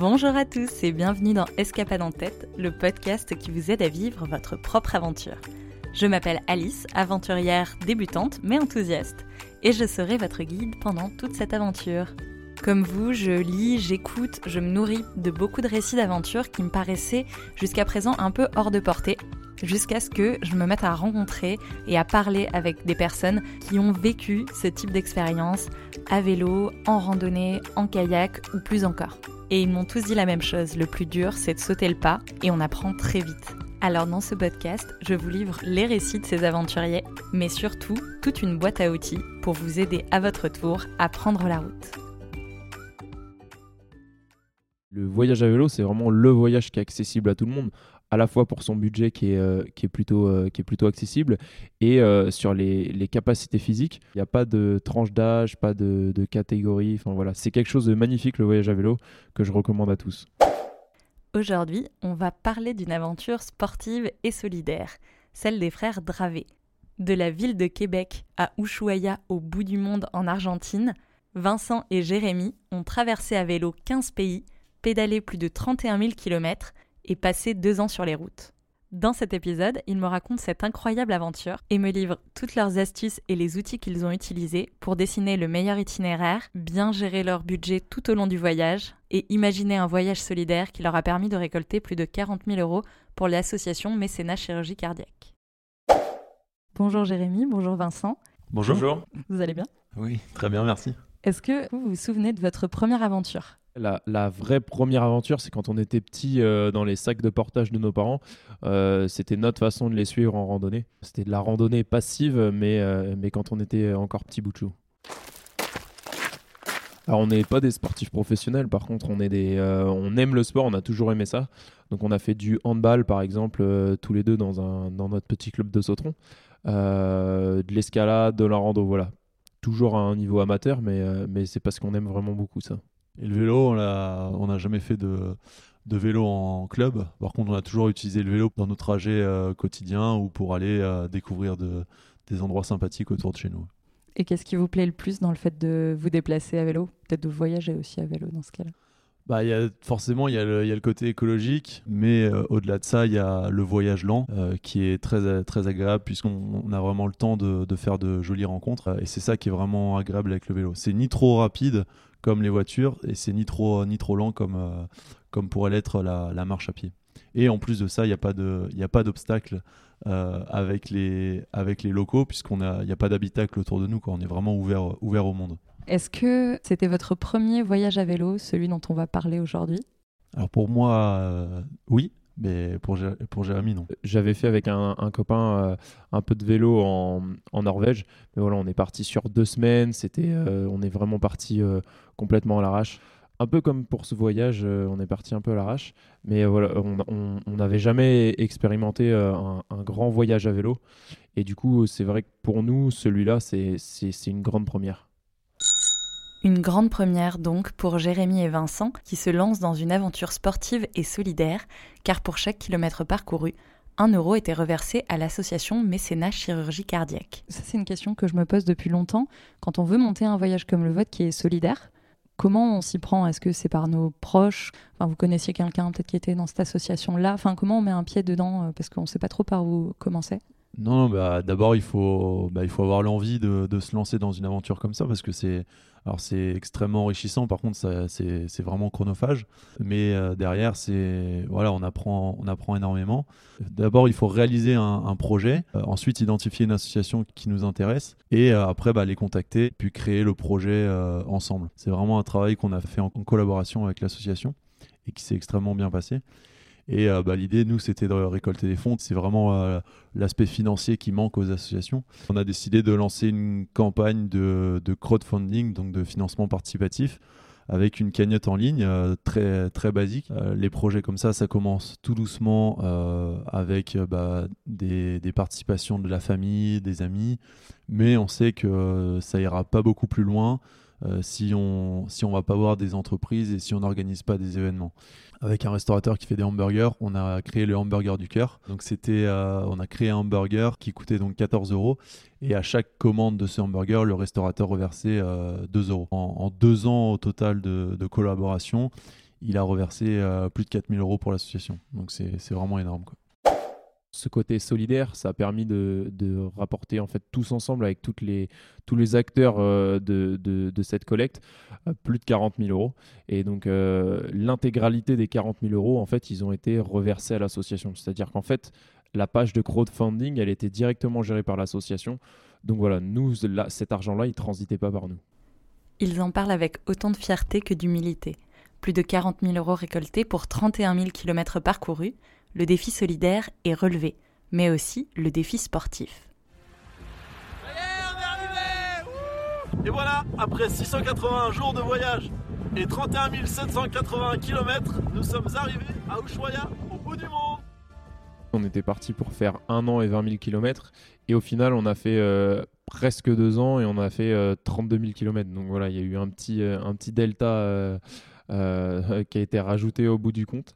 Bonjour à tous et bienvenue dans Escapade en tête, le podcast qui vous aide à vivre votre propre aventure. Je m'appelle Alice, aventurière débutante mais enthousiaste, et je serai votre guide pendant toute cette aventure. Comme vous, je lis, j'écoute, je me nourris de beaucoup de récits d'aventure qui me paraissaient jusqu'à présent un peu hors de portée, jusqu'à ce que je me mette à rencontrer et à parler avec des personnes qui ont vécu ce type d'expérience à vélo, en randonnée, en kayak ou plus encore. Et ils m'ont tous dit la même chose, le plus dur c'est de sauter le pas et on apprend très vite. Alors dans ce podcast, je vous livre les récits de ces aventuriers, mais surtout toute une boîte à outils pour vous aider à votre tour à prendre la route. Le voyage à vélo, c'est vraiment le voyage qui est accessible à tout le monde, à la fois pour son budget qui est, euh, qui est, plutôt, euh, qui est plutôt accessible et euh, sur les, les, capacités physiques. Il n'y a pas de tranche d'âge, pas de, de catégorie. Enfin voilà, c'est quelque chose de magnifique le voyage à vélo que je recommande à tous. Aujourd'hui, on va parler d'une aventure sportive et solidaire, celle des frères Dravé. De la ville de Québec à Ushuaia au bout du monde en Argentine, Vincent et Jérémy ont traversé à vélo 15 pays pédalé plus de 31 000 km et passé deux ans sur les routes. Dans cet épisode, ils me racontent cette incroyable aventure et me livrent toutes leurs astuces et les outils qu'ils ont utilisés pour dessiner le meilleur itinéraire, bien gérer leur budget tout au long du voyage et imaginer un voyage solidaire qui leur a permis de récolter plus de 40 000 euros pour l'association Mécénat Chirurgie Cardiaque. Bonjour Jérémy, bonjour Vincent. Bonjour. Vous allez bien? Oui, très bien, merci. Est-ce que vous vous souvenez de votre première aventure? La, vraie première aventure, c'est quand on était petit euh, dans les sacs de portage de nos parents. Euh, c'était notre façon de les suivre en randonnée. C'était de la randonnée passive, mais, euh, mais quand on était encore petit bout de chou. Alors on n'est pas des sportifs professionnels, par contre on, est des, on aime le sport, on a toujours aimé ça. Donc on a fait du handball par exemple tous les deux dans, un, dans notre petit club de Sautron. de l'escalade, de la rando, voilà. Toujours à un niveau amateur, mais, mais c'est parce qu'on aime vraiment beaucoup ça. Et le vélo, on n'a jamais fait de, de, vélo en club. Par contre, on a toujours utilisé le vélo dans nos trajets euh, quotidiens ou pour aller euh, découvrir de, des endroits sympathiques autour de chez nous. Et qu'est-ce qui vous plaît le plus dans le fait de vous déplacer à vélo Peut-être de voyager aussi à vélo dans ce cas-là? Bah, y a, forcément, il y, y, a le côté écologique, mais euh, au-delà de ça, il y a le voyage lent qui est très, très agréable puisqu'on a vraiment le temps de, de, faire de jolies rencontres. et c'est ça qui est vraiment agréable avec le vélo. C'est ni trop rapide comme les voitures et c'est ni trop, ni trop lent comme, euh, comme pourrait l'être la, la, marche à pied. Et en plus de ça, il n'y a pas d'obstacle euh, avec, les, avec les locaux puisqu'il n'y a, a pas d'habitacle autour de nous. Quoi. On est vraiment ouvert, ouvert au monde. Est-ce que c'était votre premier voyage à vélo, celui dont on va parler aujourd'hui? Alors pour moi, euh, oui. Mais pour, pour Jérémy, non. J'avais fait avec un, copain euh, un peu de vélo en, en, Norvège. Mais voilà, on est parti sur deux semaines. C'était, euh, on est vraiment parti euh, complètement à l'arrache. Un peu comme pour ce voyage, on est parti un peu à l'arrache. Mais voilà, on n'avait jamais expérimenté un, un, grand voyage à vélo. Et du coup, c'est vrai que pour nous, celui-là, c'est une grande première. Une grande première donc pour Jérémy et Vincent qui se lancent dans une aventure sportive et solidaire, car pour chaque kilomètre parcouru, un euro était reversé à l'association Mécénat Chirurgie Cardiaque. Ça c'est une question que je me pose depuis longtemps. Quand on veut monter un voyage comme le vôtre qui est solidaire, comment on s'y prend? Est-ce que c'est par nos proches? Vous connaissiez quelqu'un peut-être qui était dans cette association-là enfin, Comment on met un pied dedans euh, Parce qu'on ne sait pas trop par où commencer? Non, bah, d'abord il faut, bah, il faut avoir l'envie de, se lancer dans une aventure comme ça parce que c'est c'est extrêmement enrichissant, par contre c'est vraiment chronophage, mais euh, derrière voilà on apprend on apprend énormément. D'abord il faut réaliser un, projet, euh, ensuite identifier une association qui nous intéresse et euh, après bah, les contacter puis créer le projet ensemble. C'est vraiment un travail qu'on a fait en collaboration avec l'association et qui s'est extrêmement bien passé. Et euh, bah, l'idée, nous, c'était de récolter des fonds. C'est vraiment euh, l'aspect financier qui manque aux associations. On a décidé de lancer une campagne de, crowdfunding, donc de financement participatif, avec une cagnotte en ligne euh, très, très basique. les projets comme ça, ça commence tout doucement avec bah, des, des, participations de la famille, des amis, mais on sait que ça ira pas beaucoup plus loin si on si on va pas voir des entreprises et si on n'organise pas des événements avec un restaurateur qui fait des hamburgers. On a créé le hamburger du cœur. Donc c'était, euh, on a créé un hamburger qui coûtait donc 14 euros. Et à chaque commande de ce hamburger, le restaurateur reversait 2 euh, euros. En, deux ans au total de, collaboration, il a reversé plus de 4000 euros pour l'association. Donc c'est vraiment énorme. Quoi ce côté solidaire, ça a permis de, rapporter en fait tous ensemble avec les, tous les acteurs euh, de, de, cette collecte euh, plus de 40 000 euros. Et donc euh, l'intégralité des 40 000 euros, en fait, ils ont été reversés à l'association. C'est-à-dire qu'en fait, la page de crowdfunding, elle était directement gérée par l'association. Donc voilà, nous, cet argent-là, il transitait pas par nous. Ils en parlent avec autant de fierté que d'humilité. Plus de 40 000 euros récoltés pour 31 000 km parcourus le défi solidaire est relevé, mais aussi le défi sportif. Et voilà, après 681 jours de voyage et 31 780 km, nous sommes arrivés à Ushuaia, au bout du monde. On était parti pour faire un an et 20 000 km et au final on a fait euh, presque deux ans et on a fait 32 000 km. Donc voilà, il y a eu un petit, euh, un petit delta euh, qui a été rajouté au bout du compte.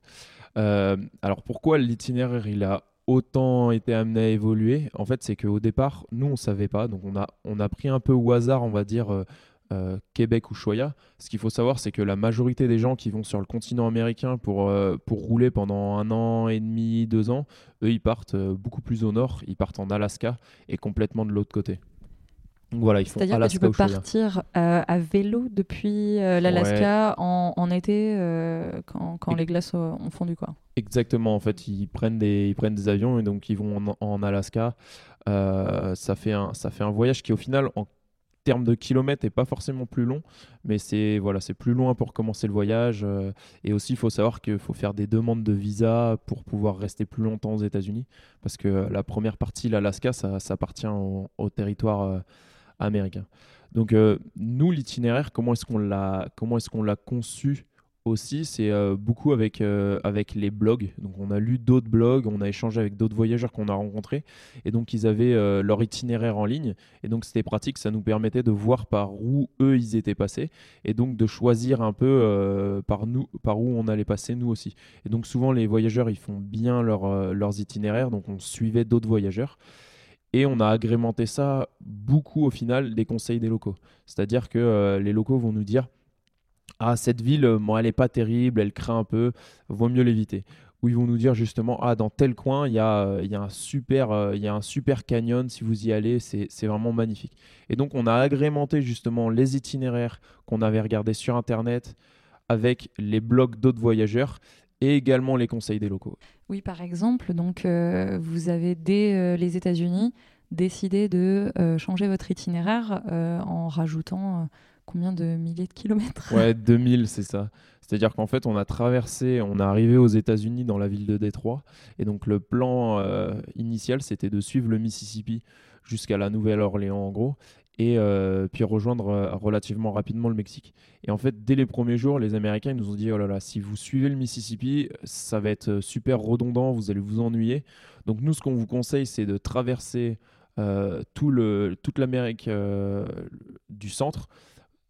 Euh, alors pourquoi l'itinéraire il a autant été amené à évoluer? En fait, c'est qu'au départ, nous on savait pas, donc on a on a pris un peu au hasard, on va dire. Euh, euh, Québec ou Choya. Ce qu'il faut savoir, c'est que la majorité des gens qui vont sur le continent américain pour, pour rouler pendant un an et demi, deux ans, eux, ils partent beaucoup plus au nord, ils partent en Alaska et complètement de l'autre côté. Voilà, C'est-à-dire que tu peux partir euh, à vélo depuis euh, l'Alaska en, été euh, quand, les glaces ont fondu. Quoi. Exactement, en fait, ils prennent des, ils prennent des avions et donc ils vont en, Alaska. ça, fait un, ça fait un voyage qui, au final, en termes de kilomètres, n'est pas forcément plus long, mais c'est voilà, c'est plus loin pour commencer le voyage. et aussi, il faut savoir qu'il faut faire des demandes de visa pour pouvoir rester plus longtemps aux États-Unis, parce que la première partie, l'Alaska, ça, ça appartient au, au territoire américain. Donc euh, nous, l'itinéraire, comment est-ce qu'on l'a, comment est-ce qu'on l'a conçu aussi, c'est euh, beaucoup avec, euh, avec les blogs. Donc on a lu d'autres blogs, on a échangé avec d'autres voyageurs qu'on a rencontrés, et donc ils avaient leur itinéraire en ligne, et donc c'était pratique, ça nous permettait de voir par où eux ils étaient passés, et donc de choisir un peu par, nous, par où on allait passer nous aussi. Et donc souvent les voyageurs ils font bien leur, leurs itinéraires, donc on suivait d'autres voyageurs. Et on a agrémenté ça beaucoup au final des conseils des locaux. C'est-à-dire que euh, les locaux vont nous dire Ah, cette ville, euh, elle n'est pas terrible, elle craint un peu, vaut mieux l'éviter. Ou ils vont nous dire justement Ah, dans tel coin, il y, a, euh, y, a un super, y a un super canyon, si vous y allez, c'est vraiment magnifique. Et donc, on a agrémenté justement les itinéraires qu'on avait regardés sur Internet avec les blogs d'autres voyageurs et également les conseils des locaux. Oui, par exemple, donc euh, vous avez dès euh, les États-Unis décidé de euh, changer votre itinéraire en rajoutant combien de milliers de kilomètres? Ouais, 2000, c'est ça. C'est-à-dire qu'en fait, on a traversé, on est arrivé aux États-Unis dans la ville de Détroit, et donc le plan initial, c'était de suivre le Mississippi jusqu'à la Nouvelle-Orléans en gros, et euh, puis rejoindre euh, relativement rapidement le Mexique. Et en fait, dès les premiers jours, les Américains ils nous ont dit oh là là, si vous suivez le Mississippi, ça va être super redondant, vous allez vous ennuyer. Donc nous, ce qu'on vous conseille, c'est de traverser euh, tout le, toute l'Amérique du centre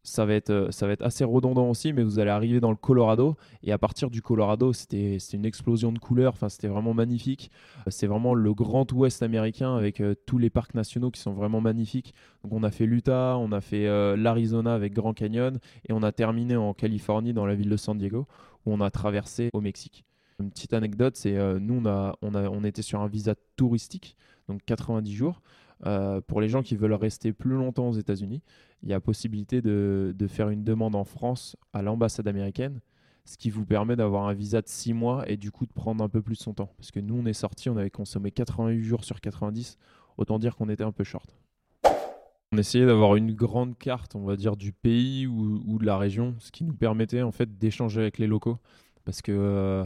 ça va, être, euh, ça va être assez redondant aussi, mais vous allez arriver dans le Colorado. Et à partir du Colorado, c'était une explosion de couleurs. Enfin, c'était vraiment magnifique. Euh, c'est vraiment le grand ouest américain avec euh, tous les parcs nationaux qui sont vraiment magnifiques. Donc, on a fait l'Utah, on a fait l'Arizona avec Grand Canyon. Et on a terminé en Californie, dans la ville de San Diego, où on a traversé au Mexique. Une petite anecdote, c'est nous, on, a, on, a, on était sur un visa touristique, donc 90 jours. Euh, pour les gens qui veulent rester plus longtemps aux États-Unis, il y a possibilité de, faire une demande en France à l'ambassade américaine, ce qui vous permet d'avoir un visa de 6 mois et du coup de prendre un peu plus son temps. Parce que nous, on est sorti, on avait consommé 88 jours sur 90, autant dire qu'on était un peu short. On essayait d'avoir une grande carte, on va dire, du pays ou, de la région, ce qui nous permettait en fait d'échanger avec les locaux. Parce que euh,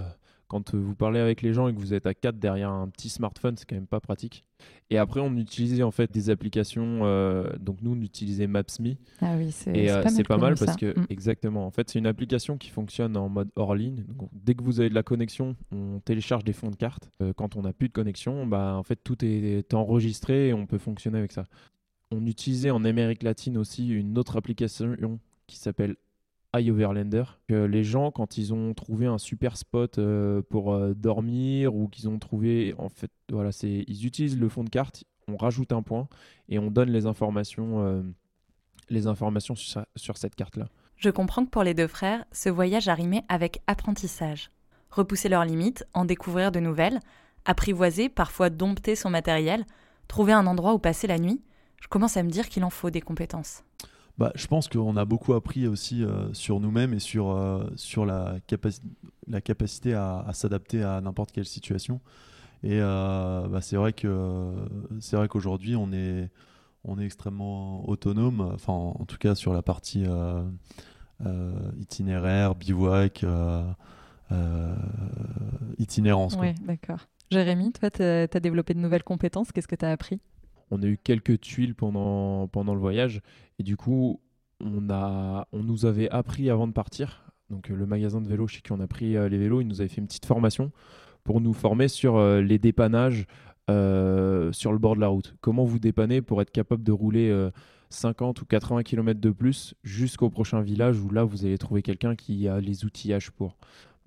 quand vous parlez avec les gens et que vous êtes à 4 derrière un petit smartphone, c'est quand même pas pratique. Et après, on utilisait en fait des applications. Euh, donc nous, on utilisait Maps.me. Ah oui, c'est euh, pas, pas, mal parce que mm. exactement. En fait, c'est une application qui fonctionne en mode hors ligne. Donc, dès que vous avez de la connexion, on télécharge des fonds de carte. Euh, quand on n'a plus de connexion, bah en fait tout est enregistré et on peut fonctionner avec ça. On utilisait en Amérique latine aussi une autre application qui s'appelle iOverlander. Que les gens, quand ils ont trouvé un super spot euh, pour euh, dormir ou qu'ils ont trouvé, en fait, voilà, c'est, ils utilisent le fond de carte, on rajoute un point et on donne les informations, euh, les informations sur, sur cette carte-là. Je comprends que pour les deux frères, ce voyage a rimé avec apprentissage. Repousser leurs limites, en découvrir de nouvelles, apprivoiser, parfois dompter son matériel, trouver un endroit où passer la nuit, je commence à me dire qu'il en faut des compétences. Bah, je pense qu'on a beaucoup appris aussi euh, sur nous-mêmes et sur, euh, sur la, la capacité à, s'adapter à n'importe quelle situation. Et euh, bah, c'est vrai que c'est vrai qu'aujourd'hui on est on est extrêmement autonome. Enfin, en, tout cas sur la partie itinéraire, bivouac, itinérance. Oui, d'accord. Jérémy, toi, tu as développé de nouvelles compétences. Qu'est-ce que tu as appris? On a eu quelques tuiles pendant, le voyage. Et du coup, on, nous avait appris avant de partir. Donc, le magasin de vélo chez qui on a pris euh, les vélos, il nous avait fait une petite formation pour nous former sur euh, les dépannages euh, sur le bord de la route. Comment vous dépanner pour être capable de rouler 50 ou 80 km de plus jusqu'au prochain village où là, vous allez trouver quelqu'un qui a les outillages pour?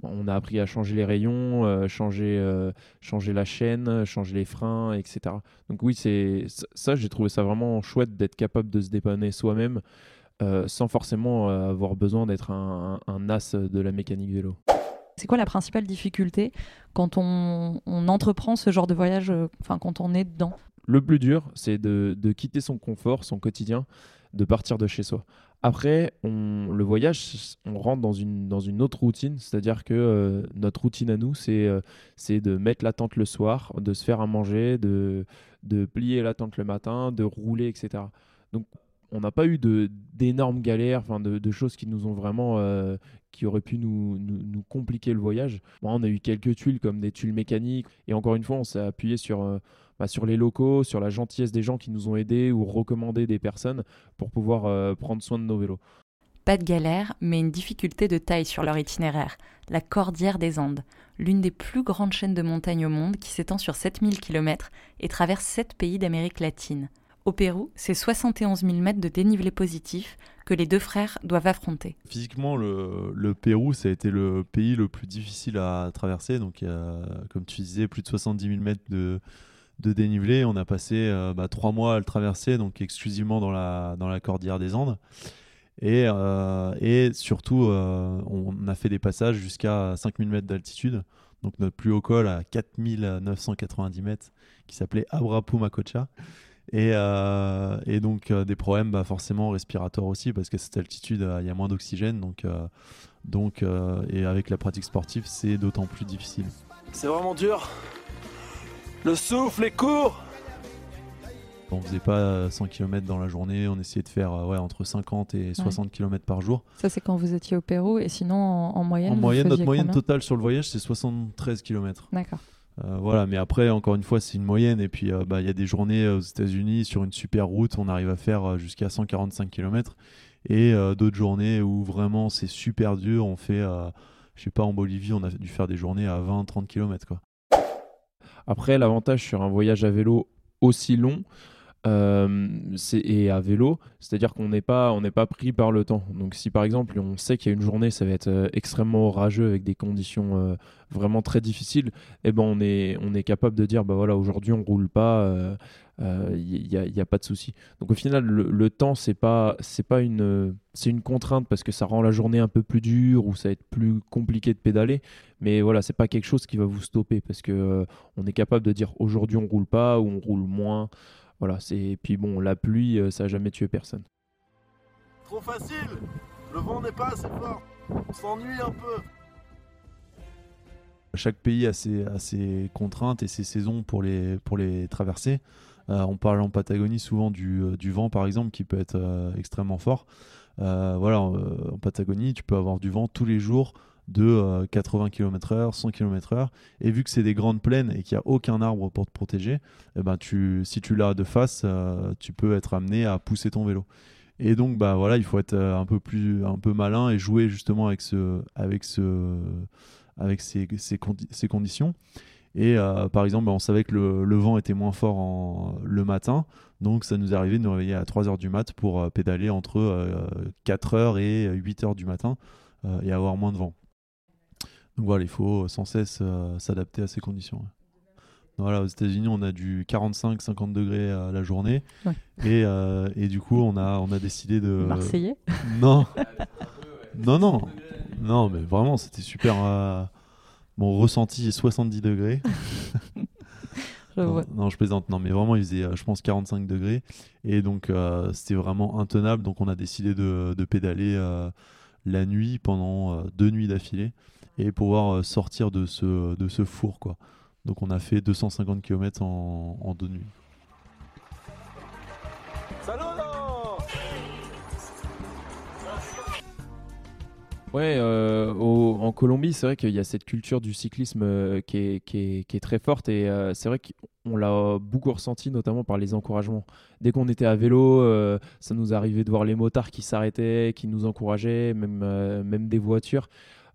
On a appris à changer les rayons, euh, changer, euh, changer la chaîne, changer les freins, etc. Donc oui, c'est ça, j'ai trouvé ça vraiment chouette d'être capable de se dépanner soi-même euh, sans forcément avoir besoin d'être un, as de la mécanique vélo. C'est quoi la principale difficulté quand on, entreprend ce genre de voyage, enfin quand on est dedans? Le plus dur, c'est de, de quitter son confort, son quotidien, de partir de chez soi. Après, le voyage, on rentre dans une, dans une autre routine, c'est-à-dire que euh, notre routine à nous, c'est euh, c'est de mettre la tente le soir, de se faire à manger, de, de plier la tente le matin, de rouler, etc. Donc, on n'a pas eu d'énormes galères, de, de, choses qui nous ont vraiment, euh, qui auraient pu nous, nous, compliquer le voyage. on a eu quelques tuiles comme des tuiles mécaniques, et encore une fois, on s'est appuyé sur bah, sur les locaux, sur la gentillesse des gens qui nous ont aidés ou recommandé des personnes pour pouvoir euh, prendre soin de nos vélos. Pas de galère, mais une difficulté de taille sur leur itinéraire, la Cordillère des Andes, l'une des plus grandes chaînes de montagnes au monde qui s'étend sur 7000 km et traverse 7 pays d'Amérique latine. Au Pérou, c'est 71 000 mètres de dénivelé positif que les deux frères doivent affronter. Physiquement, le, Pérou, ça a été le pays le plus difficile à traverser. Donc, comme tu disais, plus de 70 000 mètres de, de dénivelé. On a passé euh, bah, trois mois à le traverser, donc exclusivement dans la, dans la cordillère des Andes. Et, euh, et surtout, euh, on a fait des passages jusqu'à 5000 mètres d'altitude. Donc notre plus haut col à 4990 mètres, qui s'appelait Abrapumacocha. Et, et donc des problèmes bah, forcément respiratoires aussi, parce qu'à cette altitude, il y a moins d'oxygène. Donc, donc, et avec la pratique sportive, c'est d'autant plus difficile. C'est vraiment dur le souffle est court on faisait pas 100 km dans la journée, on essayait de faire ouais, entre 50 et 60 km par jour. Ça, c'est quand vous étiez au Pérou, et sinon, en, moyenne En moyenne, notre moyenne totale sur le voyage, c'est 73 km. D'accord. Euh, voilà, mais après, encore une fois, c'est une moyenne. Et puis, euh, bah, il y a des journées aux États-Unis, sur une super route, on arrive à faire euh, jusqu'à 145 km. Et d'autres journées où vraiment c'est super dur, on fait, je sais pas, en Bolivie, on a dû faire des journées à 20-30 km. Quoi. Après, l'avantage sur un voyage à vélo aussi long, euh, et à vélo, c'est-à-dire qu'on n'est pas, pas pris par le temps. Donc si par exemple on sait qu'il y a une journée, ça va être euh, extrêmement orageux avec des conditions euh, vraiment très difficiles, eh ben on est, on est capable de dire bah voilà aujourd'hui on roule pas, il n'y a, pas de souci. Donc au final le, temps c'est pas, pas une, une contrainte parce que ça rend la journée un peu plus dure ou ça va être plus compliqué de pédaler, mais voilà c'est pas quelque chose qui va vous stopper parce que on est capable de dire aujourd'hui on roule pas ou on roule moins. Voilà, c'est puis bon, la pluie, euh, ça a jamais tué personne. Trop facile. Le vent n'est pas assez fort. On s'ennuie un peu. Chaque pays a ses, contraintes et ses saisons pour les, pour les traverser. Euh, on parle en Patagonie souvent du, euh, du, vent, par exemple, qui peut être extrêmement fort. voilà, en Patagonie, tu peux avoir du vent tous les jours de 80 km/h, 100 km/h. Et vu que c'est des grandes plaines et qu'il n'y a aucun arbre pour te protéger, eh ben si tu l'as de face, euh, tu peux être amené à pousser ton vélo. Et donc, bah voilà, il faut être euh, un peu plus, malin et jouer justement avec ce, avec ce, avec ces, conditions. Et euh, par exemple, bah, on savait que le, vent était moins fort le matin, donc ça nous arrivé de nous réveiller à 3h du mat pour pédaler entre 4h et 8h du matin et avoir moins de vent. Donc voilà, il faut sans cesse euh, s'adapter à ces conditions. Voilà, aux États-Unis, on a du 45-50 degrés à la journée. Et, euh, et, du coup, on a, on a décidé de. Marseillais Non non, non, non, mais vraiment, c'était super. euh, Mon ressenti est 70 degrés. Je Non, vois. non, je plaisante. Non, mais vraiment, il faisait, euh, je pense, 45 degrés. Et donc, euh, c'était vraiment intenable. Donc, on a décidé de, de pédaler euh, la nuit pendant euh, deux nuits d'affilée et pouvoir euh, sortir de ce, de ce four. Quoi. Donc, on a fait 250 km en, deux nuits. Ouais, euh, au- en Colombie, c'est vrai qu'il y a cette culture du cyclisme euh, qui, est, qui est- qui est très forte et euh, c'est vrai qu'on l'a beaucoup ressenti, notamment par les encouragements. Dès qu'on était à vélo, euh, ça nous arrivait de voir les motards qui s'arrêtaient, qui nous encourageaient, même, euh, même des voitures.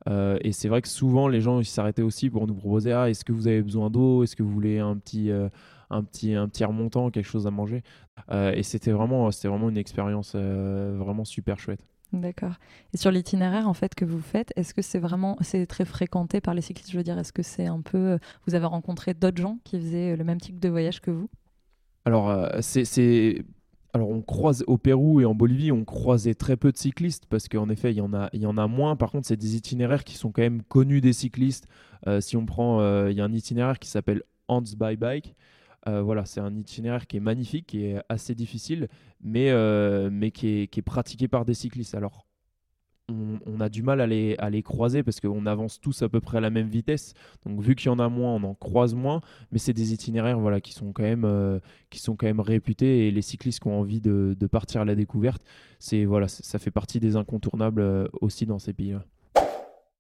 Euh, et c'est vrai que souvent, les gens s'arrêtaient aussi pour nous proposer Ah, est-ce que vous avez besoin d'eau? Est-ce que vous voulez un petit, euh, un petit, un petit remontant, quelque chose à manger? Euh, Et c'était vraiment, c'était vraiment une expérience vraiment super chouette. D'accord. Et sur l'itinéraire en fait que vous faites, est-ce que c'est vraiment c'est très fréquenté par les cyclistes? Je veux dire, est-ce que c'est un peu vous avez rencontré d'autres gens qui faisaient le même type de voyage que vous? Alors, c'est- Alors, on croise au Pérou et en Bolivie, on croisait très peu de cyclistes parce qu'en effet, il y, en a, il y en a moins. Par contre, c'est des itinéraires qui sont quand même connus des cyclistes. Euh, si on prend, euh, il y a un itinéraire qui s'appelle Hans by Bike. Euh, voilà, c'est un itinéraire qui est magnifique, qui est assez difficile, mais, qui, est, qui est pratiqué par des cyclistes. Alors, on, a du mal à les, croiser parce qu'on avance tous à peu près à la même vitesse. Donc, vu qu'il y en a moins, on en croise moins. Mais c'est des itinéraires voilà, qui, sont quand même, euh, qui sont quand même réputés et les cyclistes qui ont envie de, partir à la découverte, c'est voilà, ça fait partie des incontournables euh, aussi dans ces pays-là.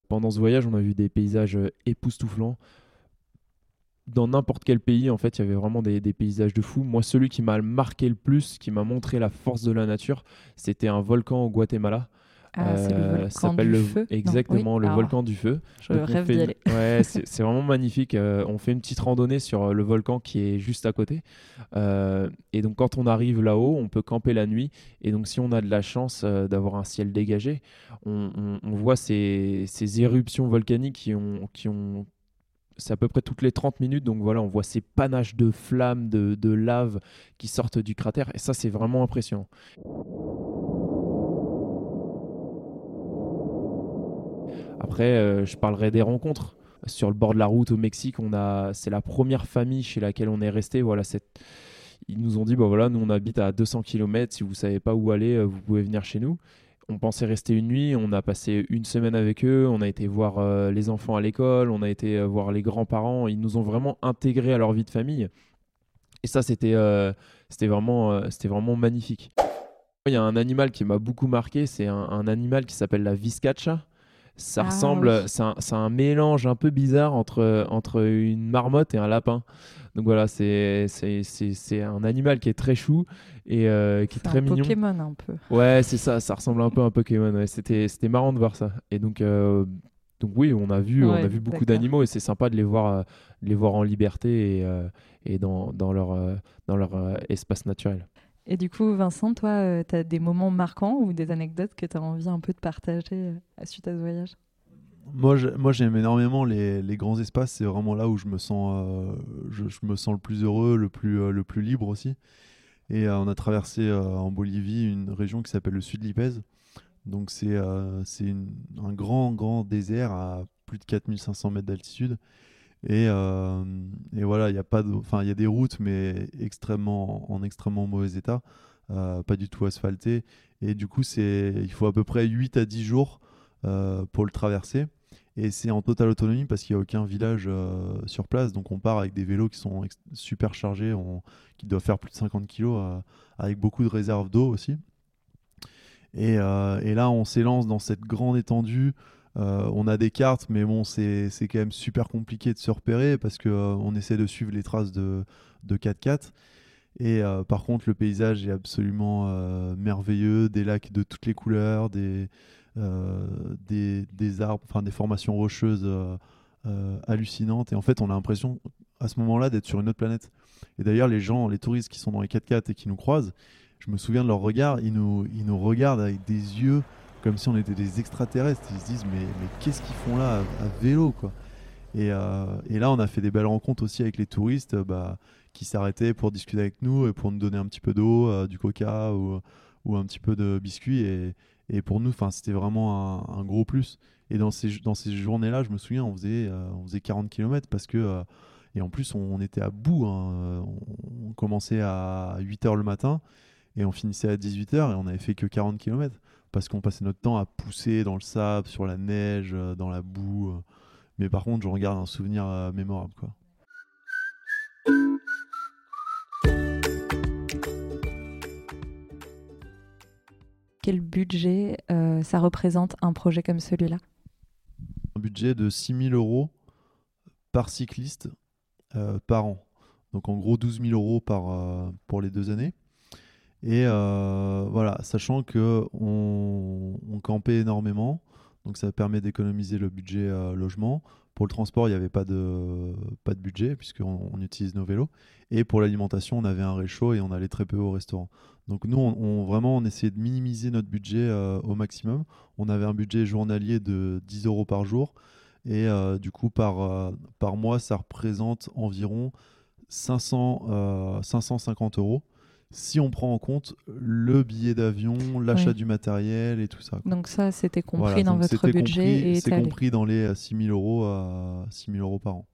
Pendant ce voyage, on a vu des paysages euh, époustouflants. Dans n'importe quel pays, en fait, il y avait vraiment des, des paysages de fou. Moi, celui qui m'a marqué le plus, qui m'a montré la force de la nature, c'était un volcan au Guatemala. Ah, c'est le volcan s'appelle du le- feu Non, Exactement, oui. le Ah, volcan du feu. Je Donc, on rêve fait d'y une- aller. Ouais, c'est c'est vraiment magnifique. Euh, on fait une petite randonnée sur euh, le volcan qui est juste à côté. Euh, et donc, quand on arrive là-haut, on peut camper la nuit. Et donc, si on a de la chance euh, d'avoir un ciel dégagé, on, on- on voit ces, ces éruptions volcaniques qui ont. Qui ont c'est à peu près toutes les 30 minutes, donc voilà, on voit ces panaches de flammes, de, de lave qui sortent du cratère, et ça, c'est vraiment impressionnant. Après, euh, je parlerai des rencontres. Sur le bord de la route au Mexique, on a, c'est la première famille chez laquelle on est resté. Voilà. Ils nous ont dit, bah voilà, nous on habite à 200 km. Si vous savez pas où aller, euh, vous pouvez venir chez nous. On pensait rester une nuit. On a passé une semaine avec eux. On a été voir euh, les enfants à l'école. On a été voir les grands-parents. Ils nous ont vraiment intégrés à leur vie de famille. Et ça, c'était, c'était vraiment, c'était vraiment magnifique. Il y a un animal qui m'a beaucoup marqué. C'est un, un animal qui s'appelle la viscacha. Ça Ah, ressemble, oui. c'est un, mélange un peu bizarre entre, entre une marmotte et un lapin. Donc voilà, c'est, un animal qui est très chou et euh, qui est C'est très un mignon. Pokémon un peu. Ouais, c'est ça, ça ressemble un peu à un Pokémon. ouais. C'était, marrant de voir ça. Et donc, euh, donc oui, on a vu, on Ouais, a vu beaucoup d'animaux et c'est sympa de les voir, euh, de les voir en liberté et, et dans, dans leur, dans leur espace naturel. Et du coup, Vincent, toi, tu as des moments marquants ou des anecdotes que tu as envie un peu de partager euh, suite à ce voyage? Moi, j'aime énormément les, les grands espaces. C'est vraiment là où je me sens, euh, je, me sens le plus heureux, le plus, euh, le plus libre aussi. Et euh, on a traversé euh, en Bolivie une région qui s'appelle le Sud Lipez. Donc c'est euh, c'est un grand, grand désert à plus de 4500 mètres d'altitude. Et, euh, et voilà, il y a pas enfin il y a des routes, mais extrêmement en extrêmement mauvais état, euh, pas du tout asphaltées. Et du coup, c'est il faut à peu près 8 à 10 jours euh, pour le traverser. Et c'est en totale autonomie parce qu'il n'y a aucun village sur place. Donc on part avec des vélos qui sont super chargés, qui doivent faire plus de 50 kilos, euh, avec beaucoup de réserves d'eau aussi. Et, et là, on s'élance dans cette grande étendue. Euh, on a des cartes, mais bon, c'est quand même super compliqué de se repérer parce que euh, essaie de suivre les traces de, de 4x4. Et euh, par contre, le paysage est absolument merveilleux, des lacs de toutes les couleurs, des, des, des arbres, enfin des formations rocheuses hallucinantes. Et en fait, on a l'impression à ce moment-là d'être sur une autre planète. Et d'ailleurs, les gens, les touristes qui sont dans les 4x4 et qui nous croisent, je me souviens de leur regard, ils nous, ils nous regardent avec des yeux comme si on était des extraterrestres. Ils se disent, mais, qu'est-ce qu'ils font là à, vélo quoi? Et, euh, et là, on a fait des belles rencontres aussi avec les touristes euh, bah, qui s'arrêtaient pour discuter avec nous et pour nous donner un petit peu d'eau, euh, du coca ou, un petit peu de biscuits. Et, pour nous, c'était vraiment un, gros plus. Et dans ces, dans ces journées-là, je me souviens, on faisait, on faisait 40 km parce que. et en plus, on, était à bout. Hein. On commençait à 8 h le matin et on finissait à 18 h et on avait fait que 40 km parce qu'on passait notre temps à pousser dans le sable, sur la neige, dans la boue. Mais par contre, je regarde un souvenir mémorable. Quoi. quel budget euh, ça représente un projet comme celui-là? Un budget de 6 000 euros par cycliste euh, par an. Donc en gros 12 000 euros par, euh, pour les deux années. Et voilà, sachant que on, campait énormément, donc ça permet d'économiser le budget logement. Pour le transport, il n'y avait pas de, pas de budget puisqu'on on utilise nos vélos. Et pour l'alimentation, on avait un réchaud et on allait très peu au restaurant. Donc nous, on, vraiment, on essayait de minimiser notre budget euh, au maximum. On avait un budget journalier de 10 euros par jour. Et euh, du coup, par, euh, par mois, ça représente environ 500, 550 euros si on prend en compte le billet d'avion, l'achat du matériel et tout ça. Donc ça, c'était compris dans votre budget. C'est compris dans les 6 000 euros, à 6 000 euros par an.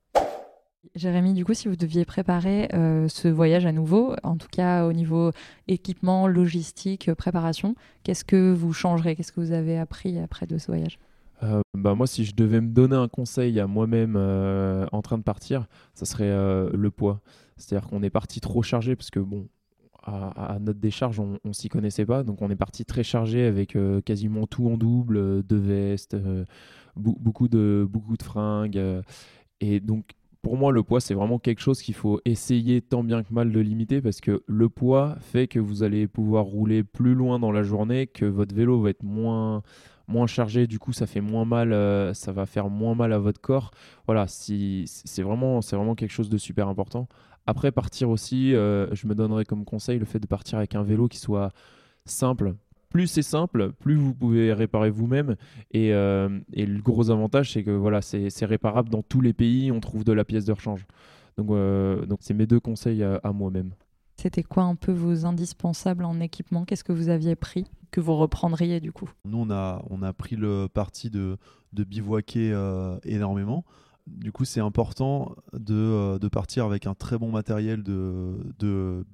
Jérémy, du coup, si vous deviez préparer euh, ce voyage à nouveau, en tout cas au niveau équipement, logistique, euh, préparation, qu'est-ce que vous changerez? Qu'est-ce que vous avez appris après de ce voyage? Euh, bah moi, si je devais me donner un conseil à moi-même en train de partir, ça serait le poids. C'est-à-dire qu'on est parti trop chargé parce que bon, à, notre décharge, on, s'y connaissait pas, donc on est parti très chargé avec quasiment tout en double, de vestes, beaucoup de beaucoup de fringues, et donc pour moi, le poids, c'est vraiment quelque chose qu'il faut essayer tant bien que mal de limiter parce que le poids fait que vous allez pouvoir rouler plus loin dans la journée, que votre vélo va être moins, moins chargé, du coup, ça fait moins mal, euh, ça va faire moins mal à votre corps. Voilà, si, c'est vraiment, vraiment quelque chose de super important. Après, partir aussi, euh, je me donnerais comme conseil le fait de partir avec un vélo qui soit simple, plus c'est simple, plus vous pouvez réparer vous-même. Et, euh, le gros avantage, c'est que voilà, c'est réparable dans tous les pays, on trouve de la pièce de rechange. Donc, euh, donc c'est mes deux conseils à, moi-même. C'était quoi un peu vos indispensables en équipement? Qu'est-ce que vous aviez pris? Que vous reprendriez du coup? Nous, on a, on a pris le parti de, de bivouaquer euh, énormément. Du coup, c'est important de, de, partir avec un très bon matériel de,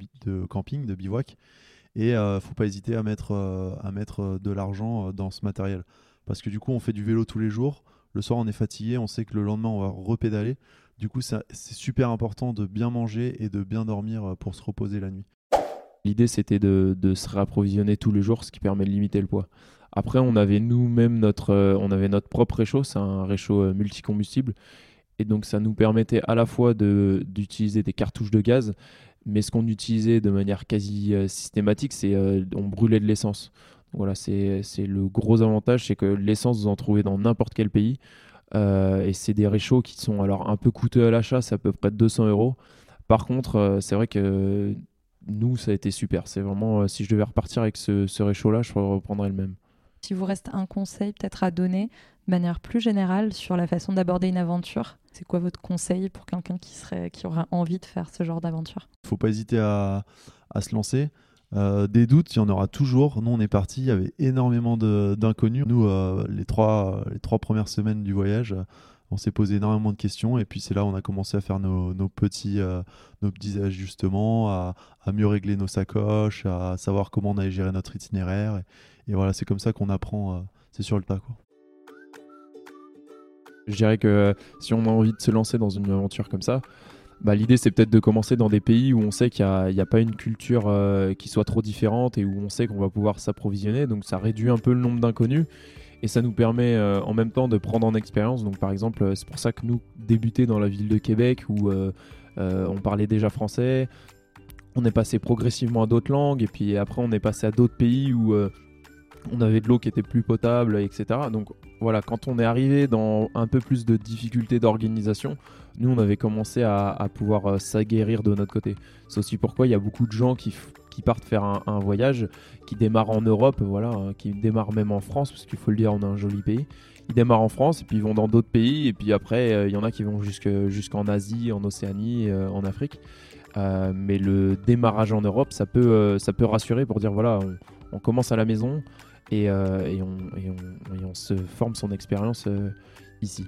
camping, de bivouac. Et euh, faut pas hésiter à mettre, euh, euh, de l'argent dans ce matériel. Parce que du coup, on fait du vélo tous les jours. Le soir, on est fatigué. On sait que le lendemain, on va repédaler. Du coup, c'est super important de bien manger et de bien dormir pour se reposer la nuit. L'idée, c'était de, se réapprovisionner tous les jours, ce qui permet de limiter le poids. Après, on avait nous-mêmes notre, on avait notre propre réchaud, c'est un réchaud multicombustible. Et donc, ça nous permettait à la fois d'utiliser des cartouches de gaz, mais ce qu'on utilisait de manière quasi euh, systématique, c'est euh, on brûlait de l'essence. Voilà, c'est le gros avantage, c'est que l'essence, vous en trouvez dans n'importe quel pays. Euh, et c'est des réchauds qui sont alors un peu coûteux à l'achat, c'est à peu près 200 euros. Par contre, c'est vrai que nous, ça a été super. C'est vraiment, si je devais repartir avec ce, ce réchaud-là, je reprendrais le même. Si vous reste un conseil peut-être à donner de manière plus générale sur la façon d'aborder une aventure, c'est quoi votre conseil pour quelqu'un qui, qui aurait envie de faire ce genre d'aventure? Il ne faut pas hésiter à, se lancer. Euh, des doutes, il y en aura toujours. Nous, on est parti, il y avait énormément d'inconnus. Nous, euh, les trois premières semaines du voyage, on s'est posé énormément de questions. Et puis, c'est là où on a commencé à faire nos, petits, euh, nos petits ajustements, à, mieux régler nos sacoches, à savoir comment on allait gérer notre itinéraire. Et, voilà, c'est comme ça qu'on apprend, c'est sur le tas. Quoi. Je dirais que euh, si on a envie de se lancer dans une aventure comme ça, bah, l'idée c'est peut-être de commencer dans des pays où on sait qu'il n'y a, pas une culture euh, qui soit trop différente et où on sait qu'on va pouvoir s'approvisionner. Donc ça réduit un peu le nombre d'inconnus et ça nous permet euh, en même temps de prendre en expérience. Donc par exemple, c'est pour ça que nous débuter dans la ville de Québec où on parlait déjà français, on est passé progressivement à d'autres langues et puis après on est passé à d'autres pays où on avait de l'eau qui était plus potable, etc. Donc voilà, quand on est arrivé dans un peu plus de difficultés d'organisation, nous on avait commencé à, pouvoir euh, s'aguerrir de notre côté. C'est aussi pourquoi il y a beaucoup de gens qui, partent faire un, voyage, qui démarrent en Europe, voilà, hein, qui démarrent même en France, parce qu'il faut le dire, on a un joli pays. Ils démarrent en France et puis ils vont dans d'autres pays et puis après euh, il y en a qui vont jusqu'en Asie, en Océanie, euh, en Afrique. mais le démarrage en Europe, ça peut, ça peut rassurer pour dire voilà, on commence à la maison, et, on, se forme son expérience ici.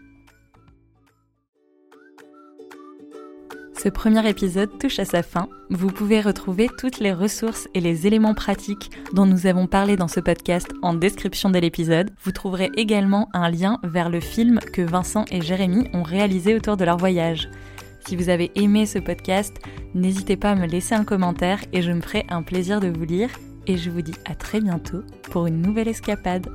Ce premier épisode touche à sa fin. Vous pouvez retrouver toutes les ressources et les éléments pratiques dont nous avons parlé dans ce podcast en description de l'épisode. Vous trouverez également un lien vers le film que Vincent et Jérémy ont réalisé autour de leur voyage. Si vous avez aimé ce podcast, n'hésitez pas à me laisser un commentaire et je me ferai un plaisir de vous lire. Et je vous dis à très bientôt pour une nouvelle escapade.